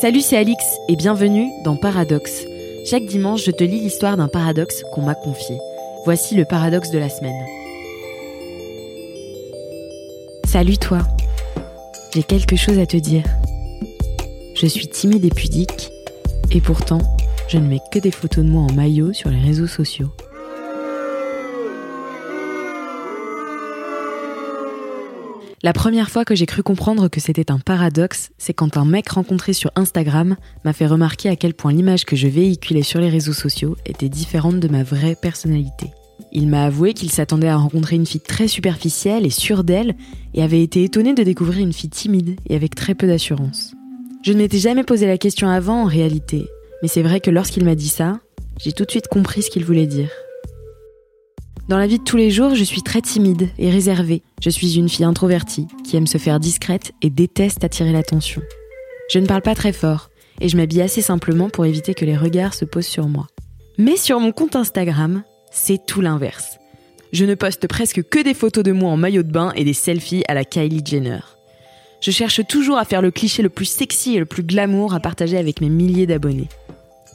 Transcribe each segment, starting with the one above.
Salut, c'est Alix et bienvenue dans Paradoxe. Chaque dimanche, je te lis l'histoire d'un paradoxe qu'on m'a confié. Voici le paradoxe de la semaine. Salut toi. J'ai quelque chose à te dire. Je suis timide et pudique et pourtant, je ne mets que des photos de moi en maillot sur les réseaux sociaux. La première fois que j'ai cru comprendre que c'était un paradoxe, c'est quand un mec rencontré sur Instagram m'a fait remarquer à quel point l'image que je véhiculais sur les réseaux sociaux était différente de ma vraie personnalité. Il m'a avoué qu'il s'attendait à rencontrer une fille très superficielle et sûre d'elle et avait été étonné de découvrir une fille timide et avec très peu d'assurance. Je ne m'étais jamais posé la question avant en réalité, mais c'est vrai que lorsqu'il m'a dit ça, j'ai tout de suite compris ce qu'il voulait dire. Dans la vie de tous les jours, je suis très timide et réservée. Je suis une fille introvertie qui aime se faire discrète et déteste attirer l'attention. Je ne parle pas très fort et je m'habille assez simplement pour éviter que les regards se posent sur moi. Mais sur mon compte Instagram, c'est tout l'inverse. Je ne poste presque que des photos de moi en maillot de bain et des selfies à la Kylie Jenner. Je cherche toujours à faire le cliché le plus sexy et le plus glamour à partager avec mes milliers d'abonnés.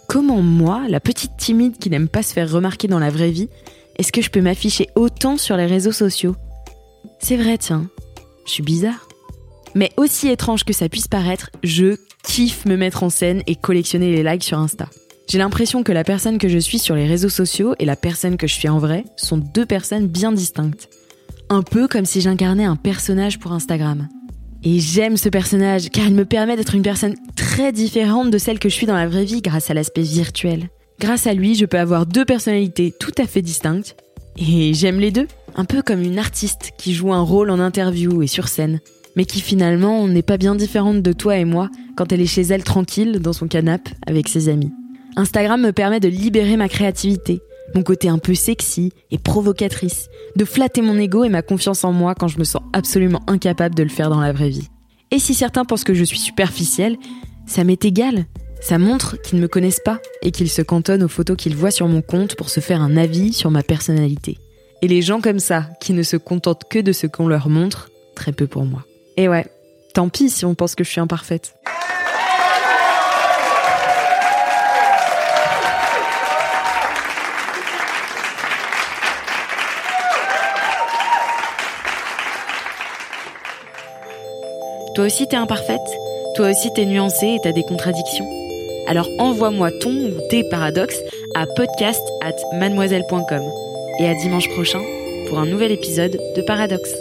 Comment moi, la petite timide qui n'aime pas se faire remarquer dans la vraie vie, est-ce que je peux m'afficher autant sur les réseaux sociaux? C'est vrai, tiens. Je suis bizarre. Mais aussi étrange que ça puisse paraître, je kiffe me mettre en scène et collectionner les likes sur Insta. J'ai l'impression que la personne que je suis sur les réseaux sociaux et la personne que je suis en vrai sont deux personnes bien distinctes. Un peu comme si j'incarnais un personnage pour Instagram. Et j'aime ce personnage car il me permet d'être une personne très différente de celle que je suis dans la vraie vie grâce à l'aspect virtuel. Grâce à lui, je peux avoir deux personnalités tout à fait distinctes. Et j'aime les deux, un peu comme une artiste qui joue un rôle en interview et sur scène, mais qui finalement n'est pas bien différente de toi et moi quand elle est chez elle tranquille dans son canapé avec ses amis. Instagram me permet de libérer ma créativité, mon côté un peu sexy et provocatrice, de flatter mon ego et ma confiance en moi quand je me sens absolument incapable de le faire dans la vraie vie. Et si certains pensent que je suis superficielle, ça m'est égal. Ça montre qu'ils ne me connaissent pas et qu'ils se cantonnent aux photos qu'ils voient sur mon compte pour se faire un avis sur ma personnalité. Et les gens comme ça, qui ne se contentent que de ce qu'on leur montre, très peu pour moi. Et ouais, tant pis si on pense que je suis imparfaite. Toi aussi t'es imparfaite? Toi aussi t'es nuancée et t'as des contradictions? Alors envoie-moi ton ou tes paradoxes à podcast at mademoiselle.com. Et à dimanche prochain pour un nouvel épisode de Paradoxe.